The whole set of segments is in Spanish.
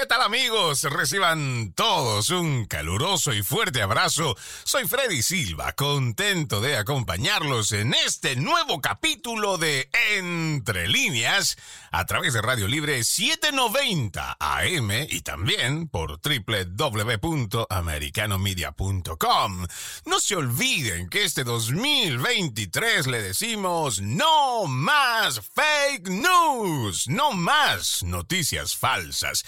¿Qué tal amigos? Reciban todos un caluroso y fuerte abrazo. Soy Freddy Silva, contento de acompañarlos en este nuevo capítulo de Entre líneas a través de Radio Libre 790 AM y también por www.americanomedia.com. No se olviden que este 2023 le decimos no más fake news, no más noticias falsas.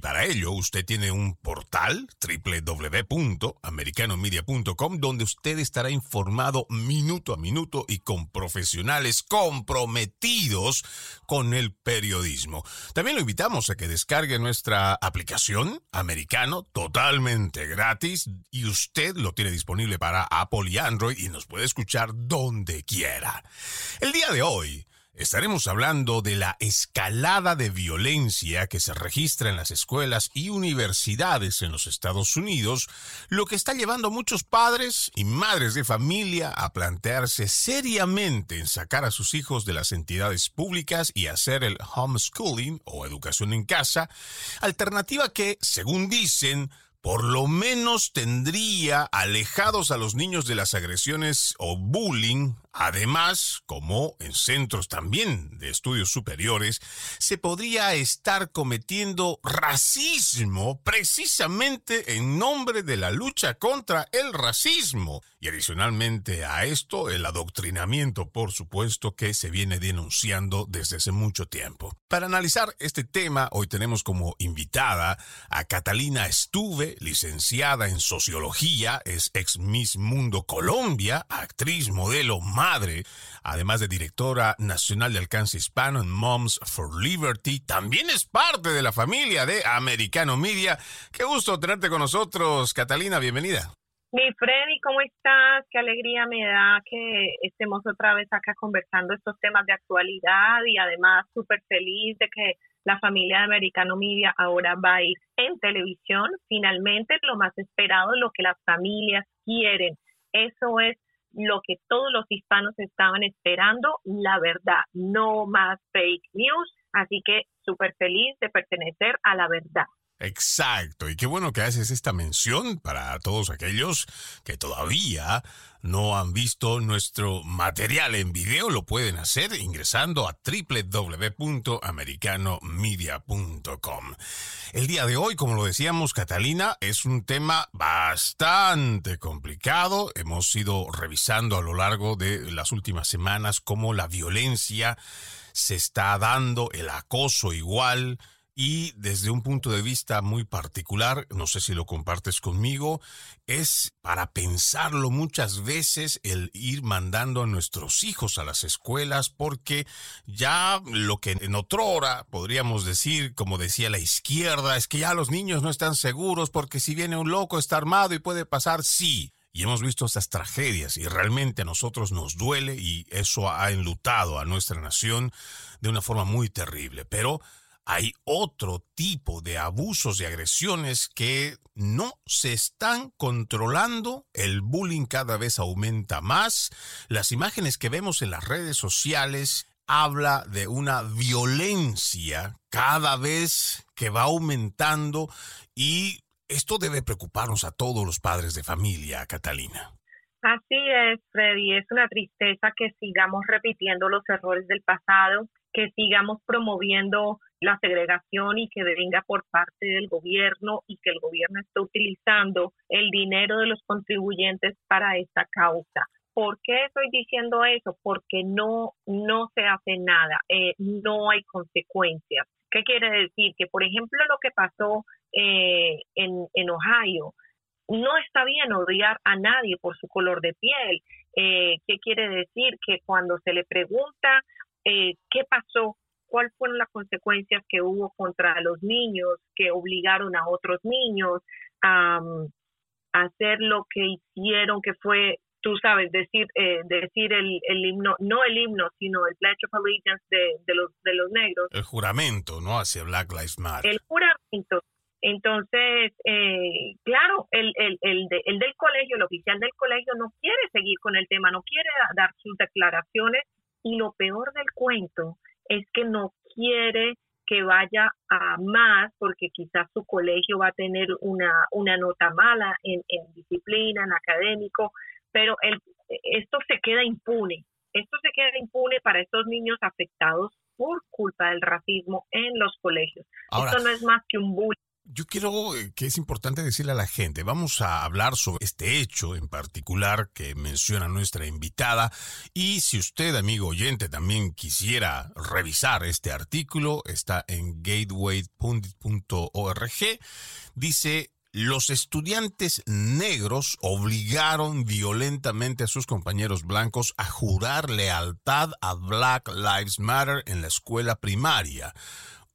Para ello usted tiene un portal www.americanomedia.com donde usted estará informado minuto a minuto y con profesionales comprometidos con el periodismo. También lo invitamos a que descargue nuestra aplicación americano totalmente gratis y usted lo tiene disponible para Apple y Android y nos puede escuchar donde quiera. El día de hoy Estaremos hablando de la escalada de violencia que se registra en las escuelas y universidades en los Estados Unidos, lo que está llevando a muchos padres y madres de familia a plantearse seriamente en sacar a sus hijos de las entidades públicas y hacer el homeschooling o educación en casa, alternativa que, según dicen, por lo menos tendría alejados a los niños de las agresiones o bullying Además, como en centros también de estudios superiores, se podría estar cometiendo racismo precisamente en nombre de la lucha contra el racismo. Y adicionalmente a esto, el adoctrinamiento, por supuesto, que se viene denunciando desde hace mucho tiempo. Para analizar este tema, hoy tenemos como invitada a Catalina Estuve, licenciada en Sociología, es ex Miss Mundo Colombia, actriz, modelo, además de directora nacional de alcance hispano en Moms for Liberty. También es parte de la familia de Americano Media. Qué gusto tenerte con nosotros, Catalina, bienvenida. Mi Freddy, ¿cómo estás? Qué alegría me da que estemos otra vez acá conversando estos temas de actualidad y además súper feliz de que la familia de Americano Media ahora va a ir en televisión. Finalmente, lo más esperado, lo que las familias quieren. Eso es lo que todos los hispanos estaban esperando, la verdad, no más fake news. Así que súper feliz de pertenecer a la verdad. Exacto, y qué bueno que haces esta mención para todos aquellos que todavía no han visto nuestro material en video, lo pueden hacer ingresando a www.americanomedia.com. El día de hoy, como lo decíamos, Catalina, es un tema bastante complicado. Hemos ido revisando a lo largo de las últimas semanas cómo la violencia se está dando, el acoso igual, y desde un punto de vista muy particular, no sé si lo compartes conmigo, es para pensarlo muchas veces el ir mandando a nuestros hijos a las escuelas porque ya lo que en otra hora podríamos decir, como decía la izquierda, es que ya los niños no están seguros porque si viene un loco está armado y puede pasar, sí. Y hemos visto estas tragedias y realmente a nosotros nos duele y eso ha enlutado a nuestra nación de una forma muy terrible. Pero hay otro tipo de abusos y agresiones que no se están controlando, el bullying cada vez aumenta más, las imágenes que vemos en las redes sociales habla de una violencia cada vez que va aumentando y esto debe preocuparnos a todos los padres de familia, Catalina. Así es, Freddy, es una tristeza que sigamos repitiendo los errores del pasado, que sigamos promoviendo la segregación y que venga por parte del gobierno y que el gobierno esté utilizando el dinero de los contribuyentes para esta causa. ¿Por qué estoy diciendo eso? Porque no, no se hace nada, eh, no hay consecuencias. ¿Qué quiere decir? Que, por ejemplo, lo que pasó eh, en, en Ohio, no está bien odiar a nadie por su color de piel. Eh, ¿Qué quiere decir? Que cuando se le pregunta qué pasó cuáles fueron las consecuencias que hubo contra los niños que obligaron a otros niños a, hacer lo que hicieron, que fue, tú sabes, decir eh, decir el, el, himno, no el himno, sino el Pledge of Allegiance de, de, los, de los negros. El juramento, ¿no? Hacia Black Lives Matter. El juramento. Entonces, eh, claro, el, el, el, el del colegio, el oficial del colegio no quiere seguir con el tema, no quiere dar sus declaraciones y lo peor del cuento es que no quiere que vaya a más porque quizás su colegio va a tener una, una nota mala en, en disciplina, en académico, pero el, esto se queda impune. Esto se queda impune para estos niños afectados por culpa del racismo en los colegios. esto no es más que un bullying yo quiero eh, que es importante decirle a la gente, vamos a hablar sobre este hecho en particular que menciona nuestra invitada y si usted, amigo oyente, también quisiera revisar este artículo, está en gatewaypundit.org, dice los estudiantes negros obligaron violentamente a sus compañeros blancos a jurar lealtad a Black Lives Matter en la escuela primaria.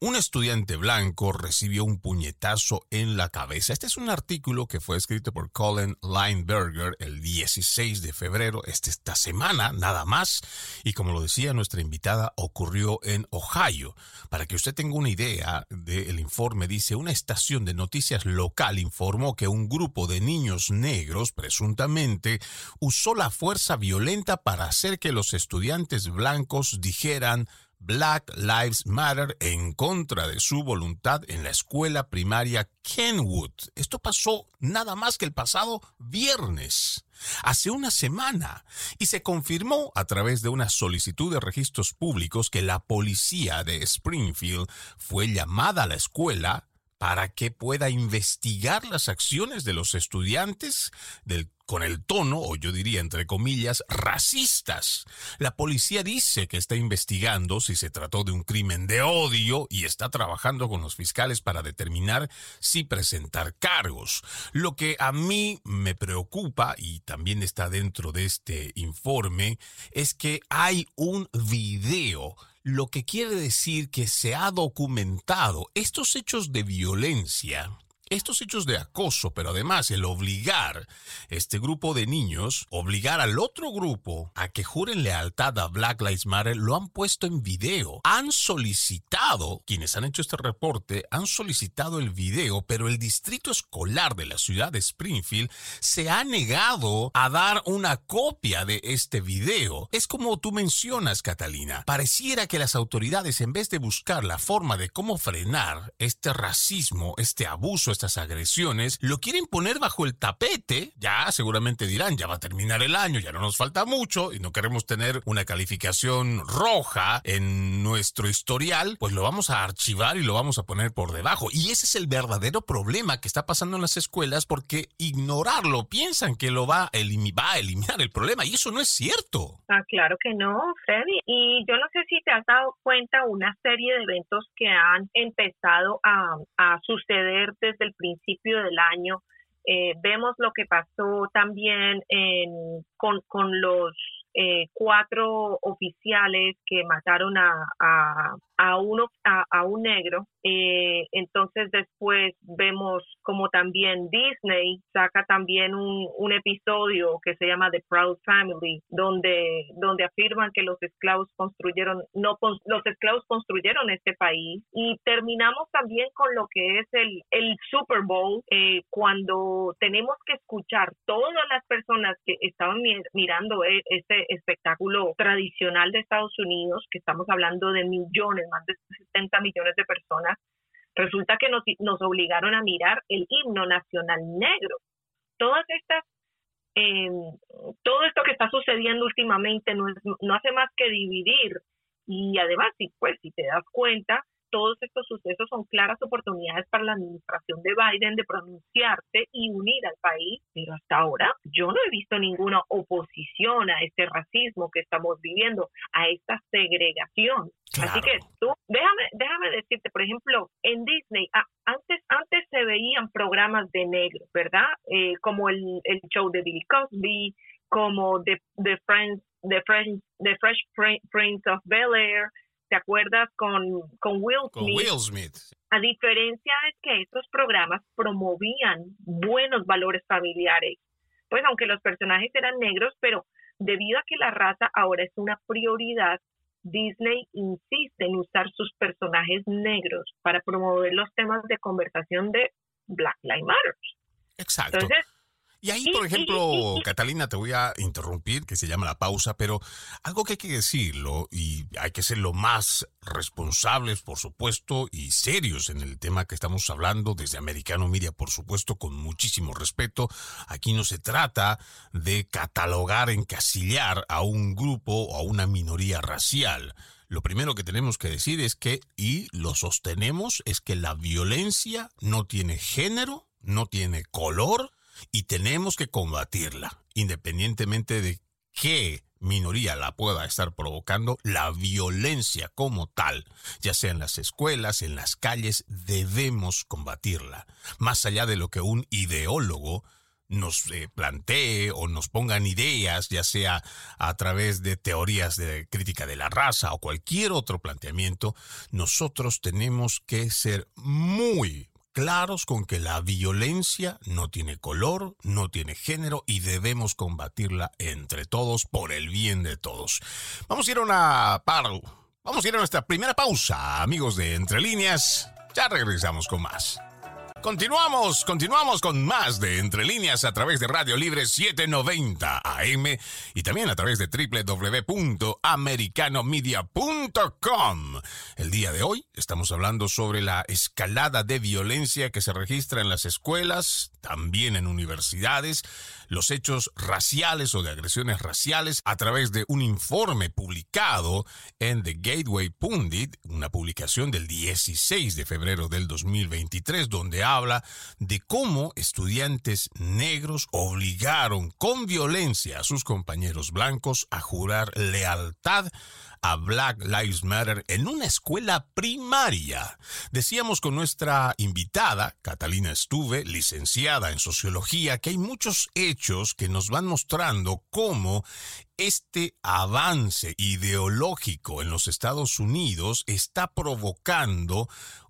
Un estudiante blanco recibió un puñetazo en la cabeza. Este es un artículo que fue escrito por Colin Lineberger el 16 de febrero, este, esta semana, nada más. Y como lo decía nuestra invitada, ocurrió en Ohio. Para que usted tenga una idea del informe, dice, una estación de noticias local informó que un grupo de niños negros, presuntamente, usó la fuerza violenta para hacer que los estudiantes blancos dijeran Black Lives Matter en contra de su voluntad en la escuela primaria Kenwood. Esto pasó nada más que el pasado viernes, hace una semana, y se confirmó a través de una solicitud de registros públicos que la policía de Springfield fue llamada a la escuela para que pueda investigar las acciones de los estudiantes del con el tono, o yo diría entre comillas, racistas. La policía dice que está investigando si se trató de un crimen de odio y está trabajando con los fiscales para determinar si presentar cargos. Lo que a mí me preocupa, y también está dentro de este informe, es que hay un video lo que quiere decir que se ha documentado estos hechos de violencia estos hechos de acoso, pero además el obligar este grupo de niños, obligar al otro grupo a que juren lealtad a Black Lives Matter, lo han puesto en video. Han solicitado, quienes han hecho este reporte, han solicitado el video, pero el distrito escolar de la ciudad de Springfield se ha negado a dar una copia de este video. Es como tú mencionas, Catalina. Pareciera que las autoridades, en vez de buscar la forma de cómo frenar este racismo, este abuso, estas agresiones, lo quieren poner bajo el tapete, ya seguramente dirán, ya va a terminar el año, ya no nos falta mucho y no queremos tener una calificación roja en nuestro historial, pues lo vamos a archivar y lo vamos a poner por debajo. Y ese es el verdadero problema que está pasando en las escuelas porque ignorarlo, piensan que lo va a, va a eliminar el problema y eso no es cierto. Ah, claro que no, Freddy. Y yo no sé si te has dado cuenta una serie de eventos que han empezado a, a suceder desde el principio del año. Eh, vemos lo que pasó también en, con, con los eh, cuatro oficiales que mataron a, a, a, uno, a, un negro eh, entonces después vemos como también Disney saca también un, un, episodio que se llama The Proud Family, donde, donde afirman que los esclavos construyeron, no los esclavos construyeron este país. Y terminamos también con lo que es el, el Super Bowl, eh, cuando tenemos que escuchar todas las personas que estaban mirando e, este espectáculo tradicional de Estados Unidos, que estamos hablando de millones, más de 70 millones de personas Resulta que nos, nos obligaron a mirar el himno nacional negro. Todas estas, em, todo esto que está sucediendo últimamente no, no hace más que dividir y además, si, pues, si te das cuenta, todos estos sucesos son claras oportunidades para la administración de Biden de pronunciarse y unir al país, pero hasta ahora yo no he visto ninguna oposición a este racismo que estamos viviendo, a esta segregación. Así que tú, déjame, déjame decirte, por ejemplo, en Disney, antes, antes se veían programas de negros, ¿verdad? Eh, como el, el show de Billy Cosby, como The, The Friends, The, Friends, The Fresh Prince of Bel Air, ¿te acuerdas? Con, con Will Smith. Will Smith. A diferencia de que estos programas promovían buenos valores familiares, pues aunque los personajes eran negros, pero debido a que la raza ahora es una prioridad, Disney insiste en usar sus personajes negros para promover los temas de conversación de Black Lives Matter. Exacto. Y ahí, por ejemplo, Catalina, te voy a interrumpir, que se llama la pausa, pero algo que hay que decirlo y hay que ser lo más responsables, por supuesto, y serios en el tema que estamos hablando desde Americano Media, por supuesto, con muchísimo respeto. Aquí no se trata de catalogar, encasillar a un grupo o a una minoría racial. Lo primero que tenemos que decir es que, y lo sostenemos, es que la violencia no tiene género, no tiene color, y tenemos que combatirla, independientemente de qué minoría la pueda estar provocando, la violencia como tal, ya sea en las escuelas, en las calles, debemos combatirla, más allá de lo que un ideólogo nos eh, plantee o nos pongan ideas, ya sea a través de teorías de crítica de la raza o cualquier otro planteamiento, nosotros tenemos que ser muy, claros con que la violencia no tiene color, no tiene género y debemos combatirla entre todos por el bien de todos. Vamos a ir a una. Vamos a ir a nuestra primera pausa, amigos de Entre Líneas. Ya regresamos con más. Continuamos, continuamos con más de Entre Líneas a través de Radio Libre 790 AM y también a través de www.americanomedia.com. El día de hoy estamos hablando sobre la escalada de violencia que se registra en las escuelas, también en universidades, los hechos raciales o de agresiones raciales a través de un informe publicado en The Gateway Pundit, una publicación del 16 de febrero del 2023, donde habla de cómo estudiantes negros obligaron con violencia a sus compañeros blancos a jurar lealtad a Black Lives Matter en una escuela primaria. Decíamos con nuestra invitada, Catalina Estuve, licenciada en sociología, que hay muchos hechos que nos van mostrando cómo este avance ideológico en los Estados Unidos está provocando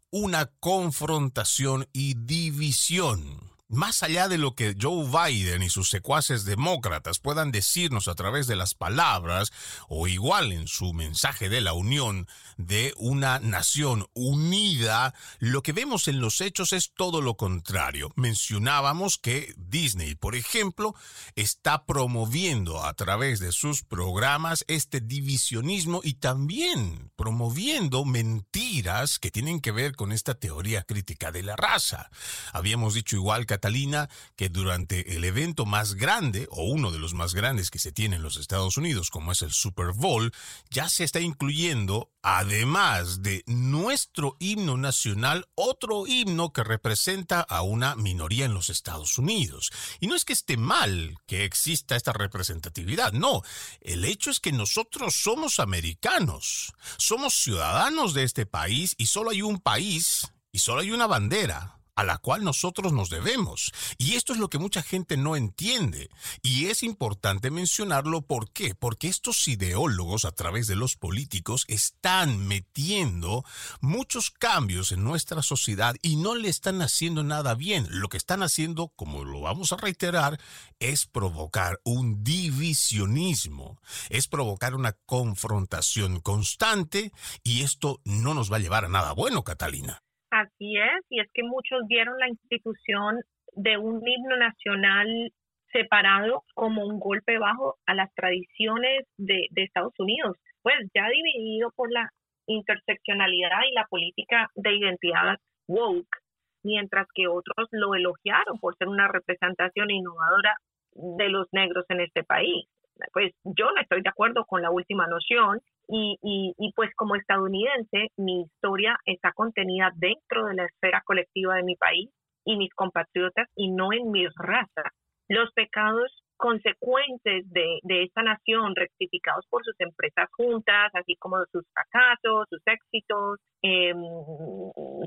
una confrontación y división más allá de lo que Joe Biden y sus secuaces demócratas puedan decirnos a través de las palabras, o igual en su mensaje de la unión de una nación unida, lo que vemos en los hechos es todo lo contrario. Mencionábamos que Disney, por ejemplo, está promoviendo a través de sus programas este divisionismo y también promoviendo mentiras que tienen que ver con esta teoría crítica de la raza. Habíamos dicho igual que Catalina que durante el evento más grande o uno de los más grandes que se tiene en los Estados Unidos, como es el Super Bowl, ya se está incluyendo, además de nuestro himno nacional, otro himno que representa a una minoría en los Estados Unidos. Y no es que esté mal que exista esta representatividad, no, el hecho es que nosotros somos americanos, somos ciudadanos de este país y solo hay un país y solo hay una bandera a la cual nosotros nos debemos. Y esto es lo que mucha gente no entiende. Y es importante mencionarlo, ¿por qué? Porque estos ideólogos a través de los políticos están metiendo muchos cambios en nuestra sociedad y no le están haciendo nada bien. Lo que están haciendo, como lo vamos a reiterar, es provocar un divisionismo, es provocar una confrontación constante y esto no nos va a llevar a nada bueno, Catalina. Así es, y es que muchos vieron la institución de un himno nacional separado como un golpe bajo a las tradiciones de, Estados Unidos, pues ya dividido por la interseccionalidad y la política de identidad woke, mientras que otros lo elogiaron por ser una representación innovadora de los negros en este país. Pues yo no estoy de acuerdo con la última noción y, pues como estadounidense, mi historia está contenida dentro de la esfera colectiva de mi país y mis compatriotas y no en mi raza. Los pecados consecuentes de, esta nación, rectificados por sus empresas juntas, así como sus fracasos, sus éxitos, eh,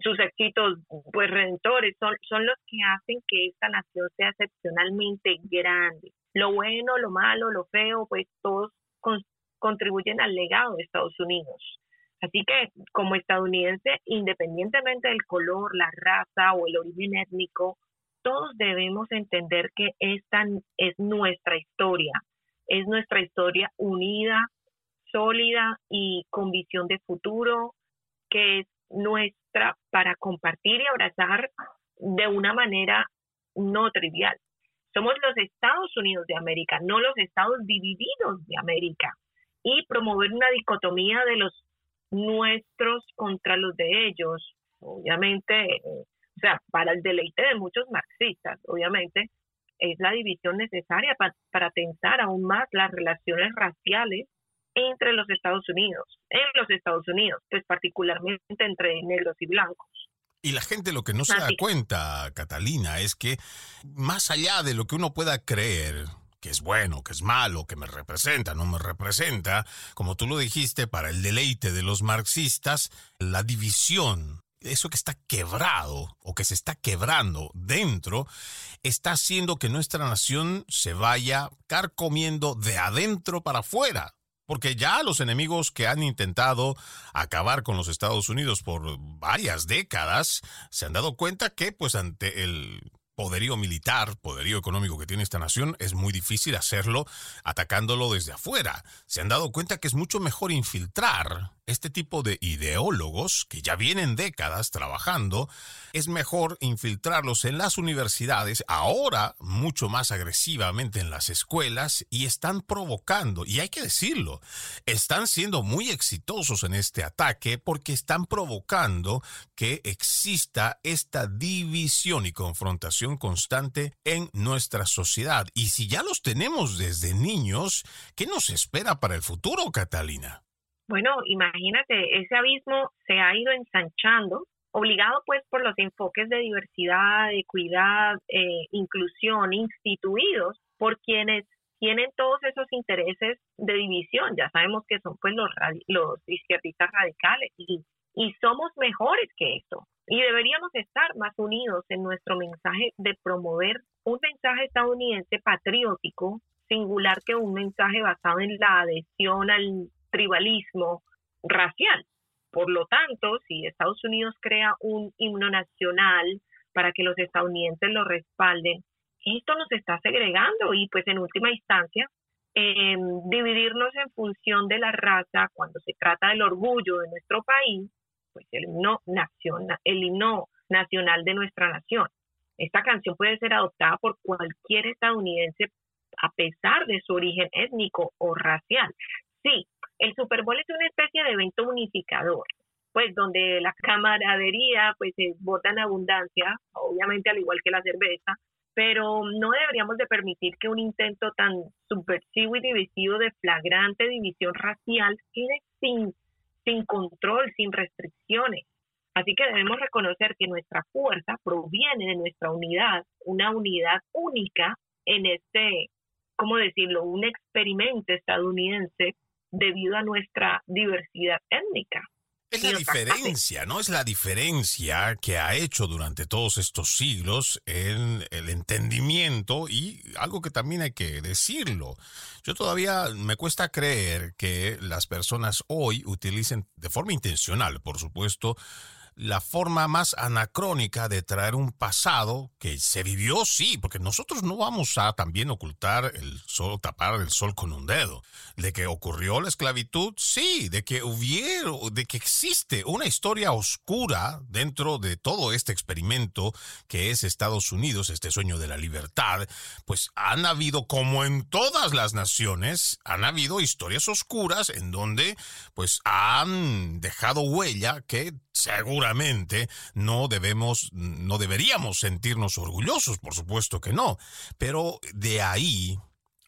sus éxitos pues redentores, son, son los que hacen que esta nación sea excepcionalmente grande. Lo bueno, lo malo, lo feo, pues todos contribuyen al legado de Estados Unidos. Así que como estadounidense, independientemente del color, la raza o el origen étnico, todos debemos entender que esta es nuestra historia, es nuestra historia unida, sólida y con visión de futuro, que es nuestra para compartir y abrazar de una manera no trivial. Somos los Estados Unidos de América, no los Estados divididos de América. Y promover una dicotomía de los nuestros contra los de ellos, obviamente, o sea, para el deleite de muchos marxistas, obviamente, es la división necesaria para tensar aún más las relaciones raciales entre los Estados Unidos, en los Estados Unidos, pues particularmente entre negros y blancos. Y la gente lo que no se da cuenta, Catalina, es que más allá de lo que uno pueda creer, que es bueno, que es malo, que me representa, no me representa, como tú lo dijiste, para el deleite de los marxistas, la división, eso que está quebrado o que se está quebrando dentro, está haciendo que nuestra nación se vaya carcomiendo de adentro para afuera. Porque ya los enemigos que han intentado acabar con los Estados Unidos por varias décadas se han dado cuenta que, pues, ante el poderío militar, poderío económico que tiene esta nación, es muy difícil hacerlo atacándolo desde afuera. Se han dado cuenta que es mucho mejor infiltrar este tipo de ideólogos que ya vienen décadas trabajando, es mejor infiltrarlos en las universidades, ahora mucho más agresivamente en las escuelas, y están provocando, y hay que decirlo, están siendo muy exitosos en este ataque porque están provocando que exista esta división y confrontación constante en nuestra sociedad. Y si ya los tenemos desde niños, ¿qué nos espera para el futuro, Catalina? Bueno, imagínate, ese abismo se ha ido ensanchando, obligado pues por los enfoques de diversidad, equidad, eh, inclusión instituidos por quienes tienen todos esos intereses de división. Ya sabemos que son pues los, los izquierdistas radicales y, y somos mejores que esto. Y deberíamos estar más unidos en nuestro mensaje de promover un mensaje estadounidense patriótico, singular que un mensaje basado en la adhesión al tribalismo racial. Por lo tanto, si Estados Unidos crea un himno nacional para que los estadounidenses lo respalden, esto nos está segregando y pues en última instancia eh, dividirnos en función de la raza cuando se trata del orgullo de nuestro país, pues el himno nacional, el himno nacional de nuestra nación. Esta canción puede ser adoptada por cualquier estadounidense a pesar de su origen étnico o racial. Sí, el Super Bowl es una especie de evento unificador, pues donde la camaradería pues se bota en abundancia, obviamente al igual que la cerveza, pero no deberíamos de permitir que un intento tan subversivo y divisivo de flagrante división racial quede sin, sin control, sin restricciones. Así que debemos reconocer que nuestra fuerza proviene de nuestra unidad, una unidad única en este, ¿cómo decirlo?, un experimento estadounidense debido a nuestra diversidad étnica. Es la diferencia, ¿no? Es la diferencia que ha hecho durante todos estos siglos en el entendimiento y algo que también hay que decirlo. Yo todavía me cuesta creer que las personas hoy utilicen de forma intencional, por supuesto, la forma más anacrónica de traer un pasado que se vivió, sí, porque nosotros no vamos a también ocultar el sol, tapar el sol con un dedo. De que ocurrió la esclavitud, sí, de que hubiera, de que existe una historia oscura dentro de todo este experimento que es Estados Unidos, este sueño de la libertad, pues han habido, como en todas las naciones, han habido historias oscuras en donde pues han dejado huella que seguramente no debemos, no deberíamos sentirnos orgullosos, por supuesto que no, pero de ahí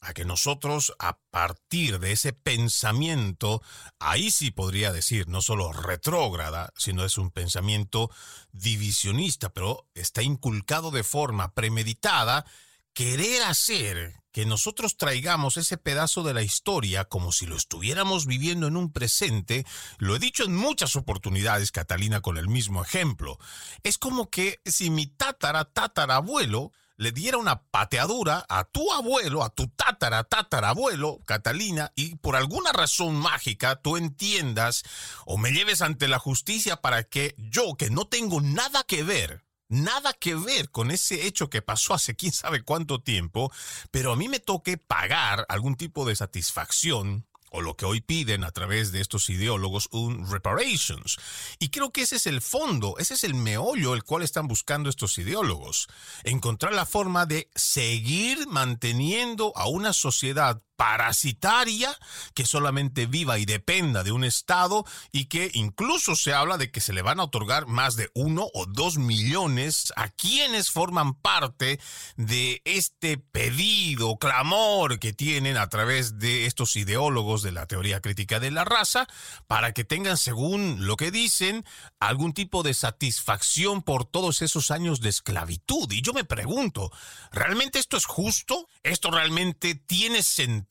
a que nosotros a partir de ese pensamiento, ahí sí podría decir, no solo retrógrada, sino es un pensamiento divisionista, pero está inculcado de forma premeditada, querer hacer que nosotros traigamos ese pedazo de la historia como si lo estuviéramos viviendo en un presente, lo he dicho en muchas oportunidades, Catalina, con el mismo ejemplo. Es como que si mi tatara tatarabuelo le diera una pateadura a tu abuelo, a tu tatara tatarabuelo, Catalina, y por alguna razón mágica tú entiendas o me lleves ante la justicia para que yo, que no tengo nada que ver, nada que ver con ese hecho que pasó hace quién sabe cuánto tiempo, pero a mí me toque pagar algún tipo de satisfacción o lo que hoy piden a través de estos ideólogos, un reparations. Y creo que ese es el fondo, ese es el meollo el cual están buscando estos ideólogos. Encontrar la forma de seguir manteniendo a una sociedad parasitaria que solamente viva y dependa de un Estado y que incluso se habla de que se le van a otorgar más de uno o dos millones a quienes forman parte de este pedido, clamor que tienen a través de estos ideólogos de la teoría crítica de la raza para que tengan, según lo que dicen, algún tipo de satisfacción por todos esos años de esclavitud. Y yo me pregunto, ¿realmente esto es justo? ¿Esto realmente tiene sentido?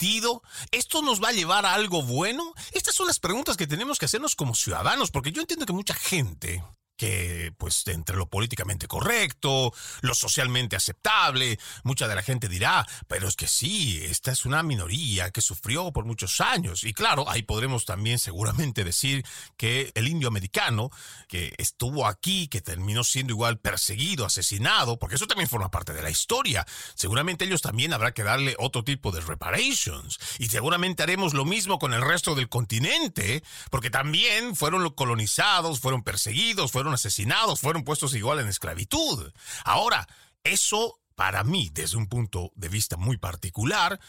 ¿Esto nos va a llevar a algo bueno? Estas son las preguntas que tenemos que hacernos como ciudadanos, porque yo entiendo que mucha gente que pues entre lo políticamente correcto, lo socialmente aceptable, mucha de la gente dirá, pero es que sí, esta es una minoría que sufrió por muchos años. Y claro, ahí podremos también seguramente decir que el indio americano, que estuvo aquí, que terminó siendo igual perseguido, asesinado, porque eso también forma parte de la historia, seguramente ellos también habrá que darle otro tipo de reparations. Y seguramente haremos lo mismo con el resto del continente, porque también fueron colonizados, fueron perseguidos, fueron asesinados, fueron puestos igual en esclavitud. Ahora, eso para mí, desde un punto de vista muy particular,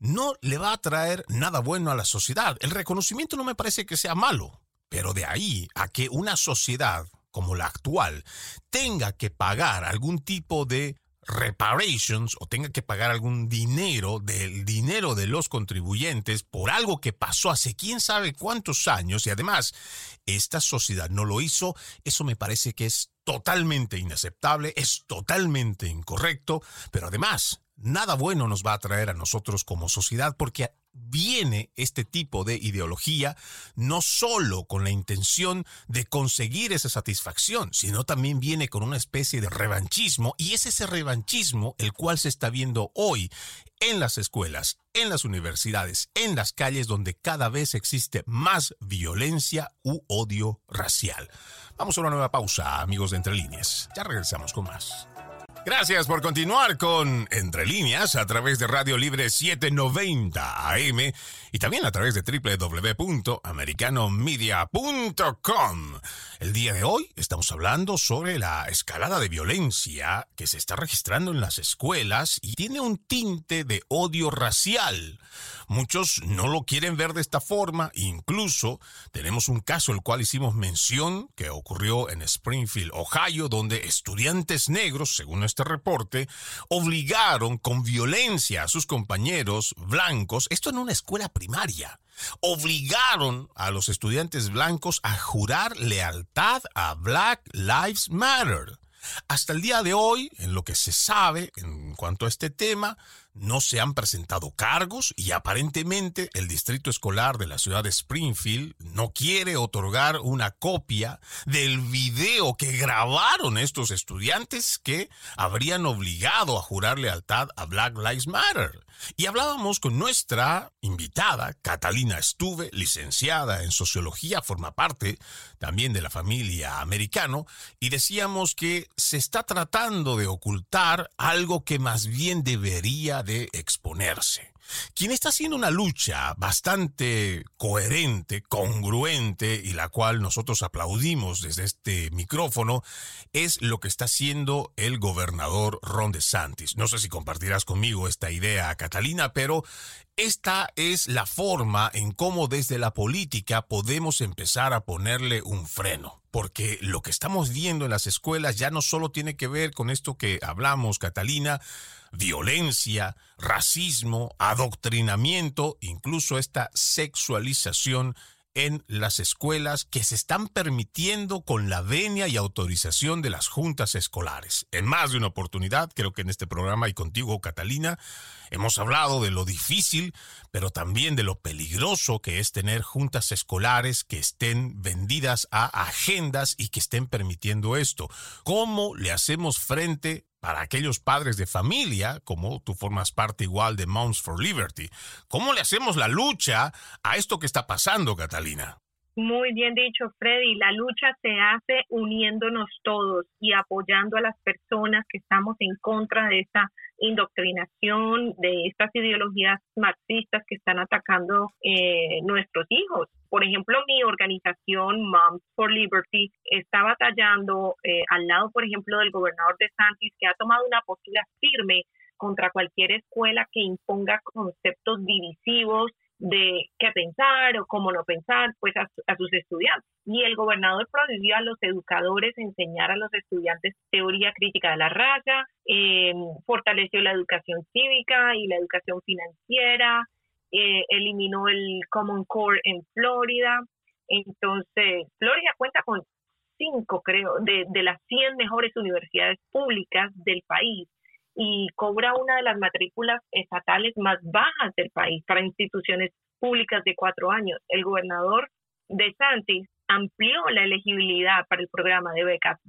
no le va a traer nada bueno a la sociedad. El reconocimiento no me parece que sea malo, pero de ahí a que una sociedad como la actual tenga que pagar algún tipo de reparations o tenga que pagar algún dinero del dinero de los contribuyentes por algo que pasó hace quién sabe cuántos años y además esta sociedad no lo hizo, eso me parece que es totalmente inaceptable, es totalmente incorrecto, pero además nada bueno nos va a traer a nosotros como sociedad porque viene este tipo de ideología no solo con la intención de conseguir esa satisfacción, sino también viene con una especie de revanchismo y es ese revanchismo el cual se está viendo hoy en las escuelas, en las universidades, en las calles donde cada vez existe más violencia u odio racial. Vamos a una nueva pausa, amigos de Entre Líneas. Ya regresamos con más. Gracias por continuar con Entre Líneas a través de Radio Libre 790 AM y también a través de www.americanomedia.com. El día de hoy estamos hablando sobre la escalada de violencia que se está registrando en las escuelas y tiene un tinte de odio racial. Muchos no lo quieren ver de esta forma, incluso tenemos un caso el cual hicimos mención que ocurrió en Springfield, Ohio, donde estudiantes negros, según este reporte, obligaron con violencia a sus compañeros blancos, esto en una escuela primaria, obligaron a los estudiantes blancos a jurar lealtad a Black Lives Matter. Hasta el día de hoy, en lo que se sabe en cuanto a este tema, no se han presentado cargos y aparentemente el distrito escolar de la ciudad de Springfield no quiere otorgar una copia del video que grabaron estos estudiantes que habrían obligado a jurar lealtad a Black Lives Matter. Y hablábamos con nuestra invitada, Catalina Estuve, licenciada en sociología, forma parte también de la familia americano, y decíamos que se está tratando de ocultar algo que más bien debería de exponerse. Quien está haciendo una lucha bastante coherente, congruente y la cual nosotros aplaudimos desde este micrófono es lo que está haciendo el gobernador Ron DeSantis. No sé si compartirás conmigo esta idea, Catalina, pero esta es la forma en cómo desde la política podemos empezar a ponerle un freno. Porque lo que estamos viendo en las escuelas ya no solo tiene que ver con esto que hablamos, Catalina, violencia, racismo, adoctrinamiento, incluso esta sexualización en las escuelas que se están permitiendo con la venia y autorización de las juntas escolares. En más de una oportunidad, creo que en este programa y contigo, Catalina, hemos hablado de lo difícil, pero también de lo peligroso que es tener juntas escolares que estén vendidas a agendas y que estén permitiendo esto. ¿Cómo le hacemos frente para aquellos padres de familia, como tú formas parte igual de Mounts for Liberty. ¿Cómo le hacemos la lucha a esto que está pasando, Catalina? Muy bien dicho, Freddy. La lucha se hace uniéndonos todos y apoyando a las personas que estamos en contra de esta indoctrinación, de estas ideologías marxistas que están atacando eh, nuestros hijos. Por ejemplo, mi organización Moms for Liberty está batallando eh, al lado, por ejemplo, del gobernador de Santis, que ha tomado una postura firme contra cualquier escuela que imponga conceptos divisivos de qué pensar o cómo no pensar pues a, sus estudiantes. Y el gobernador prohibió a los educadores enseñar a los estudiantes teoría crítica de la raza, em, fortaleció la educación cívica y la educación financiera, eh, eliminó el Common Core en Florida. Entonces, Florida cuenta con cinco, creo, de, de las 100 mejores universidades públicas del país y cobra una de las matrículas estatales más bajas del país para instituciones públicas de cuatro años. El gobernador de Santis amplió la elegibilidad para el programa de becas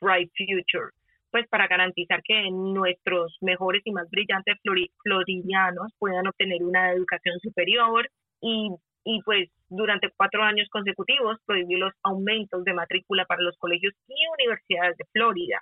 Bright Future, pues para garantizar que nuestros mejores y más brillantes floridianos puedan obtener una educación superior y, y pues durante cuatro años consecutivos prohibió los aumentos de matrícula para los colegios y universidades de Florida.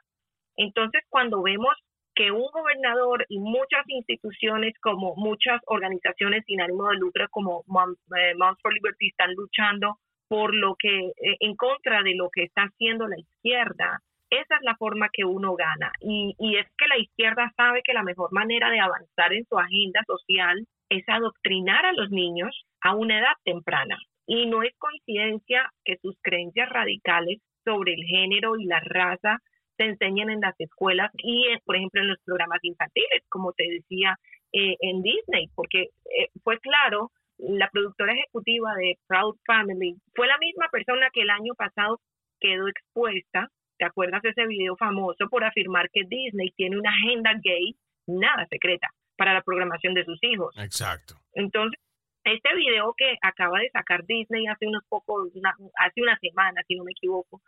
Entonces, cuando vemos que un gobernador y muchas instituciones como muchas organizaciones sin ánimo de lucro como Moms eh, for Liberty están luchando por lo que eh, en contra de lo que está haciendo la izquierda. Esa es la forma que uno gana. Y, y es que la izquierda sabe que la mejor manera de avanzar en su agenda social es adoctrinar a los niños a una edad temprana. Y no es coincidencia que sus creencias radicales sobre el género y la raza se enseñan en las escuelas y, eh, por ejemplo, en los programas infantiles, como te decía, eh, en Disney, porque eh, fue claro, la productora ejecutiva de Proud Family fue la misma persona que el año pasado quedó expuesta, ¿te acuerdas de ese video famoso por afirmar que Disney tiene una agenda gay nada secreta para la programación de sus hijos? Exacto. Entonces, este video que acaba de sacar Disney hace unos pocos, hace una semana, si no me equivoco,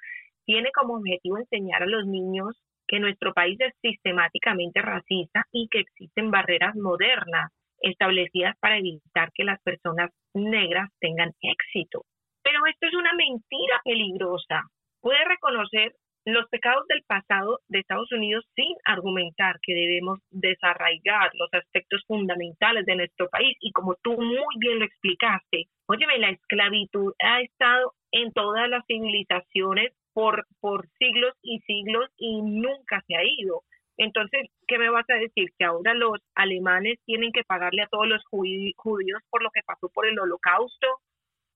tiene como objetivo enseñar a los niños que nuestro país es sistemáticamente racista y que existen barreras modernas establecidas para evitar que las personas negras tengan éxito. Pero esto es una mentira peligrosa. Puede reconocer los pecados del pasado de Estados Unidos sin argumentar que debemos desarraigar los aspectos fundamentales de nuestro país. Y como tú muy bien lo explicaste, óyeme, la esclavitud ha estado en todas las civilizaciones por, por siglos y siglos y nunca se ha ido. Entonces, ¿qué me vas a decir? ¿Que ahora los alemanes tienen que pagarle a todos los judíos por lo que pasó por el holocausto?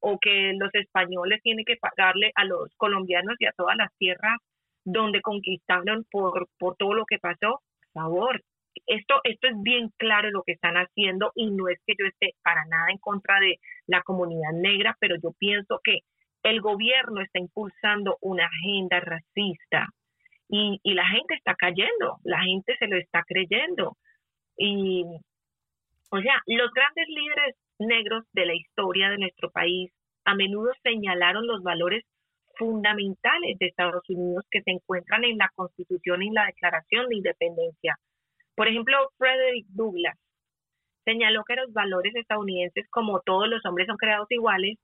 ¿O que los españoles tienen que pagarle a los colombianos y a todas las tierras donde conquistaron por, por todo lo que pasó? Por favor, esto, esto es bien claro lo que están haciendo y no es que yo esté para nada en contra de la comunidad negra, pero yo pienso que el gobierno está impulsando una agenda racista y, la gente está cayendo, la gente se lo está creyendo. Y, o sea, los grandes líderes negros de la historia de nuestro país a menudo señalaron los valores fundamentales de Estados Unidos que se encuentran en la Constitución y en la Declaración de Independencia. Por ejemplo, Frederick Douglass señaló que los valores estadounidenses, como todos los hombres son creados iguales,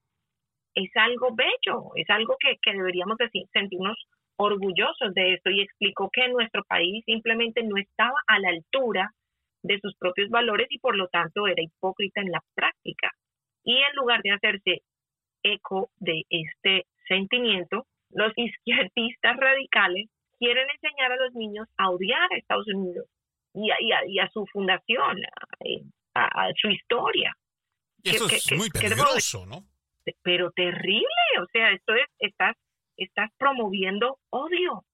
es algo bello, es algo que, deberíamos decir, sentirnos orgullosos de esto y explicó que nuestro país simplemente no estaba a la altura de sus propios valores y por lo tanto era hipócrita en la práctica. Y en lugar de hacerse eco de este sentimiento, los izquierdistas radicales quieren enseñar a los niños a odiar a Estados Unidos y a, su fundación, a, su historia. eso es muy peligroso, ¿no? Pero terrible, o sea, esto es, estás, estás promoviendo odio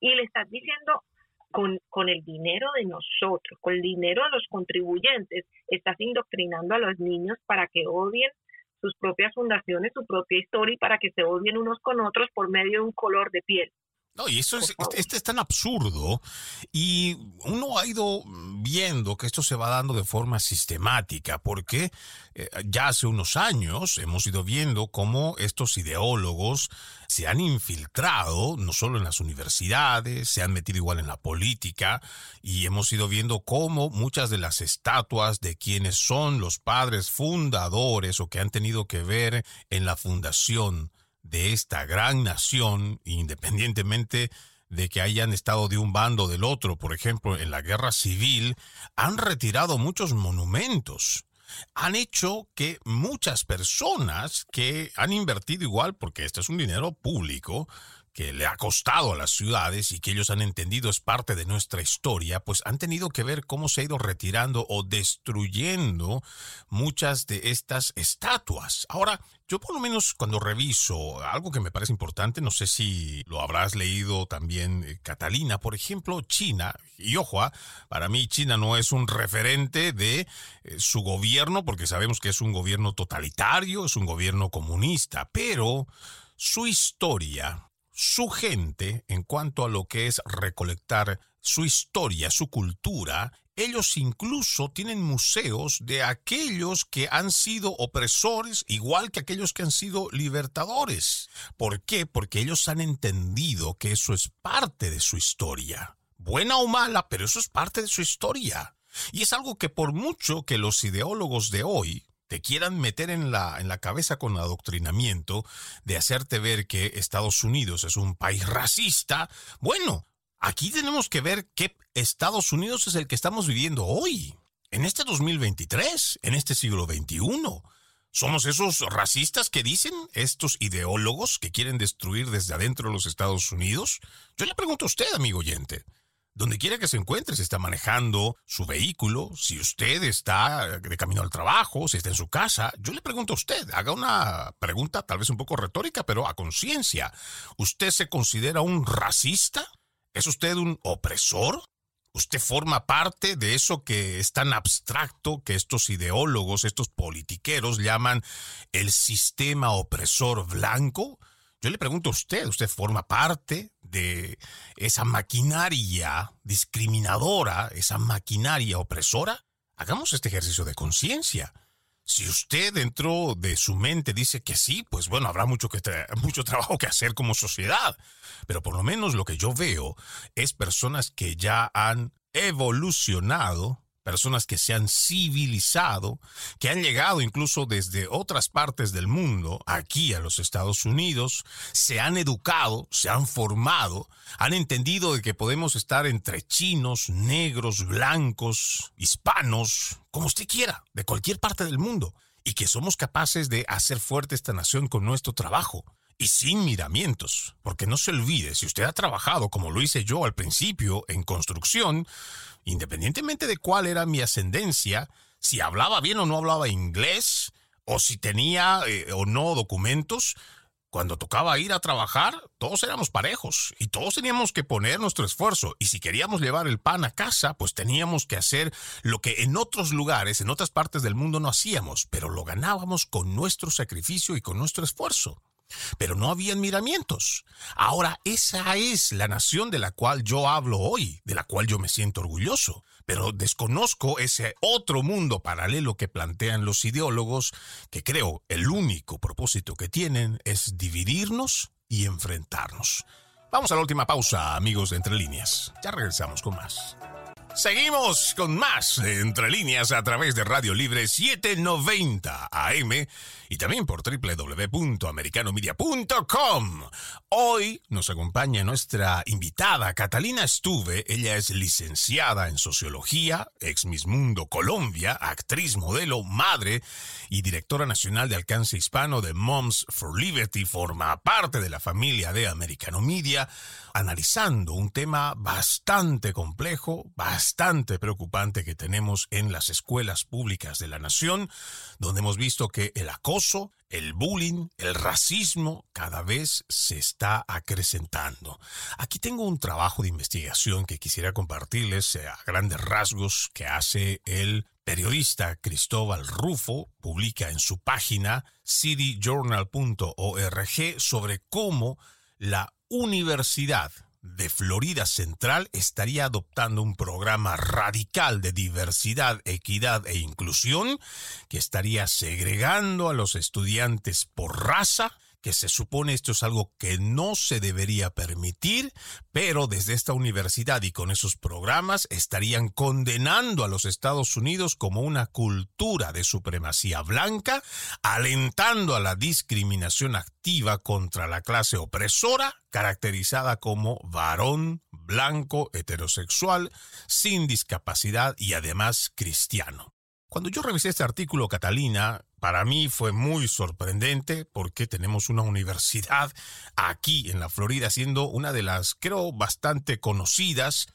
y le estás diciendo con, con el dinero de nosotros, con el dinero de los contribuyentes, estás indoctrinando a los niños para que odien sus propias fundaciones, su propia historia y para que se odien unos con otros por medio de un color de piel. No, y eso es, este, este, es tan absurdo y uno ha ido viendo que esto se va dando de forma sistemática porque eh, ya hace unos años hemos ido viendo cómo estos ideólogos se han infiltrado no solo en las universidades, se han metido igual en la política y hemos ido viendo cómo muchas de las estatuas de quienes son los padres fundadores o que han tenido que ver en la fundación de esta gran nación, independientemente de que hayan estado de un bando o del otro, por ejemplo, en la guerra civil, han retirado muchos monumentos. Han hecho que muchas personas que han invertido igual, porque este es un dinero público, que le ha costado a las ciudades y que ellos han entendido es parte de nuestra historia, pues han tenido que ver cómo se ha ido retirando o destruyendo muchas de estas estatuas. Ahora, yo por lo menos cuando reviso algo que me parece importante, no sé si lo habrás leído también, eh, Catalina, por ejemplo, China, y ojo, ah, para mí China no es un referente de eh, su gobierno, porque sabemos que es un gobierno totalitario, es un gobierno comunista, pero su historia su gente en cuanto a lo que es recolectar su historia, su cultura, ellos incluso tienen museos de aquellos que han sido opresores, igual que aquellos que han sido libertadores. ¿Por qué? Porque ellos han entendido que eso es parte de su historia. Buena o mala, pero eso es parte de su historia. Y es algo que por mucho que los ideólogos de hoy te quieran meter en la, en la cabeza con adoctrinamiento de hacerte ver que Estados Unidos es un país racista, bueno, aquí tenemos que ver qué Estados Unidos es el que estamos viviendo hoy, en este 2023, en este siglo XXI. ¿Somos esos racistas que dicen estos ideólogos que quieren destruir desde adentro los Estados Unidos? Yo le pregunto a usted, amigo oyente, donde quiera que se encuentre, si está manejando su vehículo, si usted está de camino al trabajo, si está en su casa, yo le pregunto a usted, haga una pregunta tal vez un poco retórica, pero a conciencia. ¿Usted se considera un racista? ¿Es usted un opresor? ¿Usted forma parte de eso que es tan abstracto que estos ideólogos, estos politiqueros llaman el sistema opresor blanco? Yo le pregunto a usted, ¿usted forma parte de esa maquinaria discriminadora, esa maquinaria opresora? Hagamos este ejercicio de conciencia. Si usted dentro de su mente dice que sí, pues bueno, habrá mucho, que mucho trabajo que hacer como sociedad. Pero por lo menos lo que yo veo es personas que ya han evolucionado personas que se han civilizado, que han llegado incluso desde otras partes del mundo aquí a los Estados Unidos, se han educado, se han formado, han entendido de que podemos estar entre chinos, negros, blancos, hispanos, como usted quiera, de cualquier parte del mundo, y que somos capaces de hacer fuerte esta nación con nuestro trabajo y sin miramientos, porque no se olvide, si usted ha trabajado como lo hice yo al principio en construcción, independientemente de cuál era mi ascendencia, si hablaba bien o no hablaba inglés, o si tenía eh, o no documentos, cuando tocaba ir a trabajar, todos éramos parejos y todos teníamos que poner nuestro esfuerzo. Y si queríamos llevar el pan a casa, pues teníamos que hacer lo que en otros lugares, en otras partes del mundo no hacíamos, pero lo ganábamos con nuestro sacrificio y con nuestro esfuerzo pero no habían miramientos. Ahora esa es la nación de la cual yo hablo hoy, de la cual yo me siento orgulloso, pero desconozco ese otro mundo paralelo que plantean los ideólogos, que creo el único propósito que tienen es dividirnos y enfrentarnos. Vamos a la última pausa, amigos de Entre Líneas. Ya regresamos con más. Seguimos con más Entre Líneas a través de Radio Libre 790 AM y también por www.americanomedia.com. Hoy nos acompaña nuestra invitada Catalina Estuve. Ella es licenciada en Sociología, ex Miss Mundo Colombia, actriz, modelo, madre y directora nacional de alcance hispano de Moms for Liberty. Forma parte de la familia de Americano Media, analizando un tema bastante complejo, bastante preocupante que tenemos en las escuelas públicas de la nación, donde hemos visto que el acoso el bullying, el racismo cada vez se está acrecentando. Aquí tengo un trabajo de investigación que quisiera compartirles eh, a grandes rasgos que hace el periodista Cristóbal Rufo, publica en su página cityjournal.org sobre cómo la Universidad de Florida Central estaría adoptando un programa radical de diversidad, equidad e inclusión que estaría segregando a los estudiantes por raza, que se supone esto es algo que no se debería permitir, pero desde esta universidad y con esos programas estarían condenando a los Estados Unidos como una cultura de supremacía blanca, alentando a la discriminación activa contra la clase opresora, caracterizada como varón, blanco, heterosexual, sin discapacidad y además cristiano. Cuando yo revisé este artículo, Catalina, para mí fue muy sorprendente porque tenemos una universidad aquí en la Florida siendo una de las, creo, bastante conocidas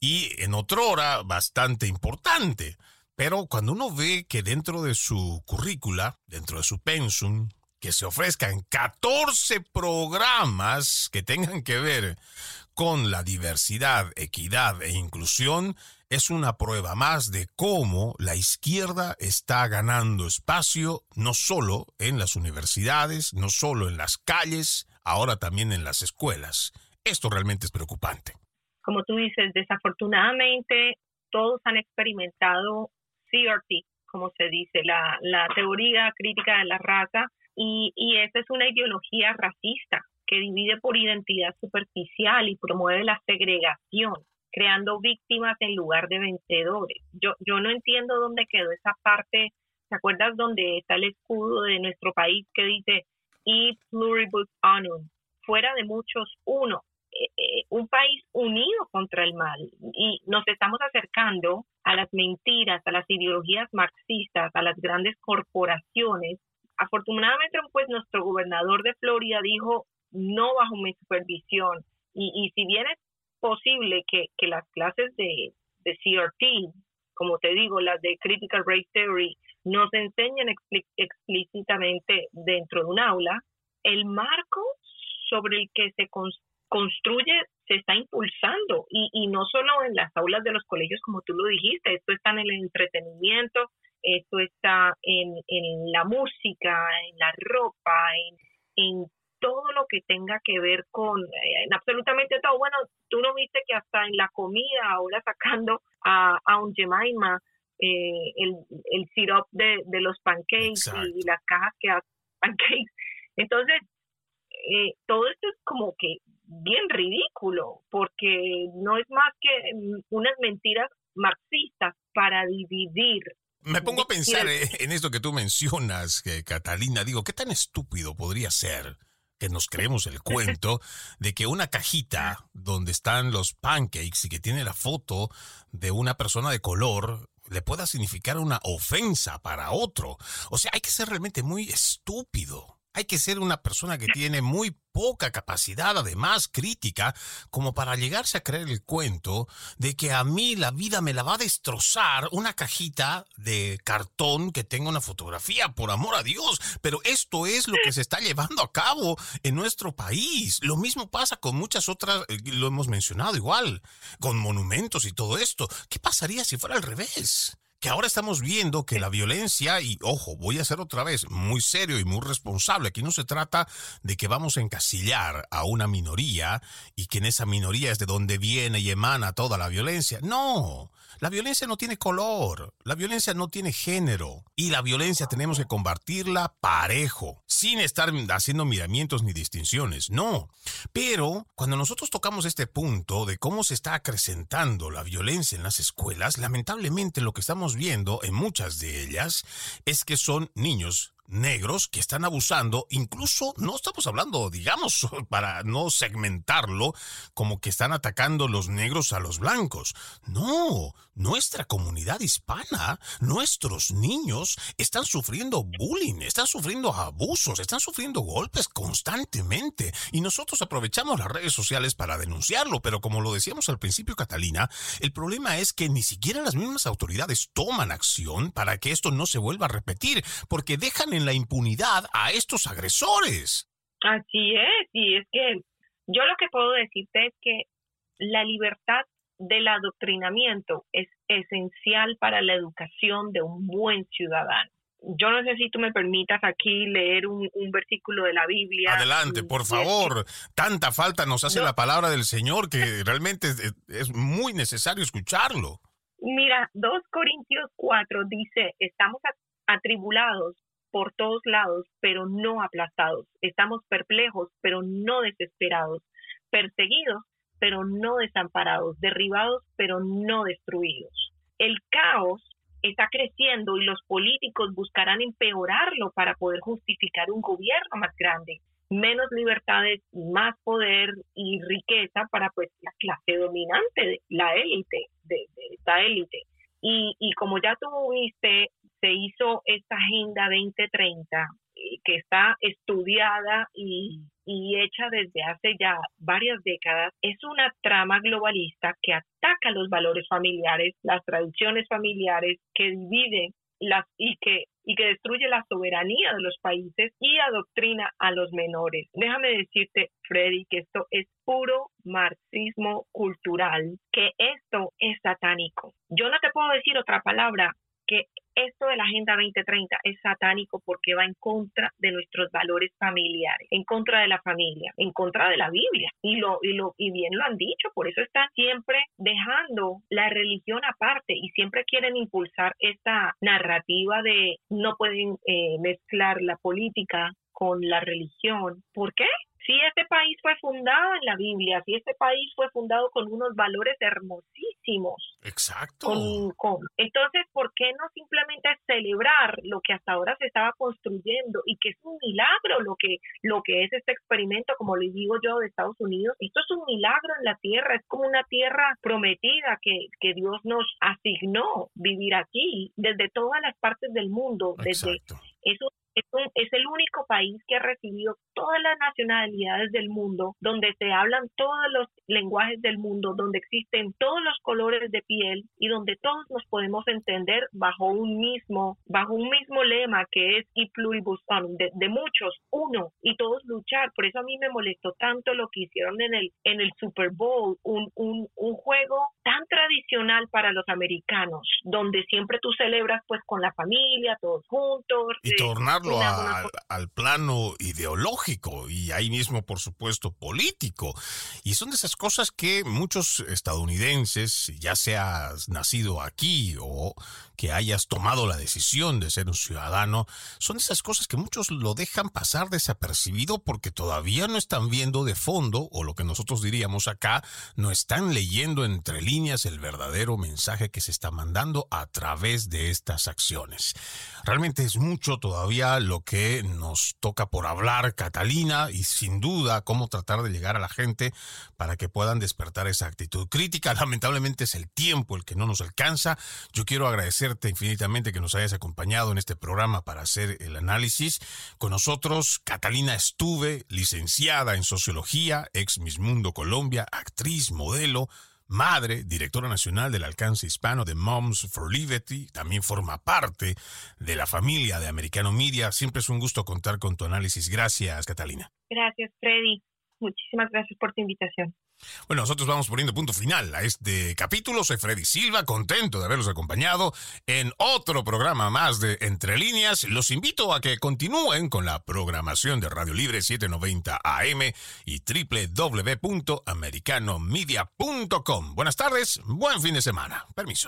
y en otrora bastante importante. Pero cuando uno ve que dentro de su currícula, dentro de su pensum, que se ofrezcan 14 programas que tengan que ver con la diversidad, equidad e inclusión, es una prueba más de cómo la izquierda está ganando espacio no solo en las universidades, no solo en las calles, ahora también en las escuelas. Esto realmente es preocupante. Como tú dices, desafortunadamente todos han experimentado CRT, como se dice, la, teoría crítica de la raza, y, y esa es una ideología racista que divide por identidad superficial y promueve la segregación creando víctimas en lugar de vencedores. Yo, yo no entiendo dónde quedó esa parte, ¿te acuerdas donde está el escudo de nuestro país que dice e pluribus unum, fuera de muchos uno, eh, eh, un país unido contra el mal y nos estamos acercando a las mentiras, a las ideologías marxistas, a las grandes corporaciones. Afortunadamente, pues nuestro gobernador de Florida dijo no bajo mi supervisión y, y si bien es posible que, las clases de, CRT, como te digo, las de Critical Race Theory, nos enseñen explícitamente dentro de un aula, el marco sobre el que se construye se está impulsando. Y, y no solo en las aulas de los colegios, como tú lo dijiste, esto está en el entretenimiento, esto está en, la música, en la ropa, en todo lo que tenga que ver con eh, en absolutamente todo. Bueno, tú no viste que hasta en la comida, ahora sacando a, a un Jemima eh, el, el syrup de, de los pancakes y, las cajas que hacen pancakes. Entonces, eh, todo esto es como que bien ridículo, porque no es más que unas mentiras marxistas para dividir me pongo a pensar en esto que tú mencionas, Catalina, digo, ¿qué tan estúpido podría ser que nos creemos el cuento de que una cajita donde están los pancakes y que tiene la foto de una persona de color le pueda significar una ofensa para otro. O sea, hay que ser realmente muy estúpido hay que ser una persona que tiene muy poca capacidad, además crítica, como para llegarse a creer el cuento de que a mí la vida me la va a destrozar una cajita de cartón que tenga una fotografía, por amor a Dios. Pero esto es lo que se está llevando a cabo en nuestro país. Lo mismo pasa con muchas otras, eh, lo hemos mencionado igual, con monumentos y todo esto. ¿Qué pasaría si fuera al revés? Que ahora estamos viendo que la violencia, y ojo, voy a ser otra vez muy serio y muy responsable, aquí no se trata de que vamos a encasillar a una minoría y que en esa minoría es de donde viene y emana toda la violencia. No, la violencia no tiene color, la violencia no tiene género y la violencia tenemos que combatirla parejo, sin estar haciendo miramientos ni distinciones, no. Pero cuando nosotros tocamos este punto de cómo se está acrecentando la violencia en las escuelas, lamentablemente lo que estamos viendo en muchas de ellas es que son niños negros que están abusando, incluso no estamos hablando, digamos, para no segmentarlo, como que están atacando los negros a los blancos. No, nuestra comunidad hispana, nuestros niños están sufriendo bullying, están sufriendo abusos, están sufriendo golpes constantemente y nosotros aprovechamos las redes sociales para denunciarlo, pero como lo decíamos al principio, Catalina, el problema es que ni siquiera las mismas autoridades toman acción para que esto no se vuelva a repetir, porque dejan en la impunidad a estos agresores. Así es, y es que yo lo que puedo decirte es que la libertad del adoctrinamiento es esencial para la educación de un buen ciudadano. yo no sé si tú me permitas aquí leer un, versículo de la Biblia. Adelante, por favor. Tanta falta nos hace la palabra del Señor que realmente es, muy necesario escucharlo. Mira, 2 Corintios 4 dice, estamos atribulados por todos lados, pero no aplastados. Estamos perplejos, pero no desesperados. Perseguidos, pero no desamparados. Derribados, pero no destruidos. El caos está creciendo y los políticos buscarán empeorarlo para poder justificar un gobierno más grande, menos libertades, más poder y riqueza para pues la clase dominante, la élite, de, esta élite. Y, y como ya tú viste, se hizo esta Agenda 2030 eh, que está estudiada y, hecha desde hace ya varias décadas, es una trama globalista que ataca los valores familiares, las tradiciones familiares, que divide las y que y que destruye la soberanía de los países y adoctrina a los menores. Déjame decirte, Freddy, que esto es puro marxismo cultural, que esto es satánico. Yo no te puedo decir otra palabra que esto de la Agenda 2030 es satánico porque va en contra de nuestros valores familiares, en contra de la familia, en contra de la Biblia. Y lo, y lo, y bien lo han dicho, por eso están siempre dejando la religión aparte y siempre quieren impulsar esta narrativa de no pueden eh, mezclar la política con la religión. ¿Por qué? Si este país fue fundado en la Biblia, si este país fue fundado con unos valores hermosísimos. Exacto. entonces, ¿por qué no simplemente celebrar lo que hasta ahora se estaba construyendo y que es un milagro lo que, lo que es este experimento, como le digo yo, de Estados Unidos? Esto es un milagro en la tierra, es como una tierra prometida que, que Dios nos asignó vivir aquí desde todas las partes del mundo, desde eso es, el único país que ha recibido todas las nacionalidades del mundo, donde se hablan todos los lenguajes del mundo, donde existen todos los colores de piel y donde todos nos podemos entender bajo un mismo, bajo un mismo lema que es y pluribus de, de muchos, uno, y todos luchar. Por eso a mí me molestó tanto lo que hicieron en el, en el Super Bowl, un, un, un juego tan tradicional para los americanos, donde siempre tú celebras pues con la familia, todos juntos. Y al plano ideológico y ahí mismo, por supuesto, político. Y son de esas cosas que muchos estadounidenses, ya seas nacido aquí o que hayas tomado la decisión de ser un ciudadano, son esas cosas que muchos lo dejan pasar desapercibido porque todavía no están viendo de fondo, o lo que nosotros diríamos acá, no están leyendo entre líneas el verdadero mensaje que se está mandando a través de estas acciones. Realmente es mucho todavía lo que nos toca por hablar, Catalina, y sin duda cómo tratar de llegar a la gente para que puedan despertar esa actitud crítica. Lamentablemente es el tiempo el que no nos alcanza. Yo quiero agradecer infinitamente que nos hayas acompañado en este programa para hacer el análisis. Con nosotros, Catalina Estuve, licenciada en Sociología, ex Miss Mundo Colombia, actriz, modelo, madre, directora nacional del alcance hispano de Moms for Liberty, también forma parte de la familia de Americano Media. Siempre es un gusto contar con tu análisis. Gracias, Catalina. Gracias, Freddy. Muchísimas gracias por tu invitación. Bueno, nosotros vamos poniendo punto final a este capítulo. Soy Freddy Silva, contento de haberlos acompañado en otro programa más de Entre Líneas. Los invito a que continúen con la programación de Radio Libre 790 AM y www.americanomedia.com. Buenas tardes, buen fin de semana. Permiso.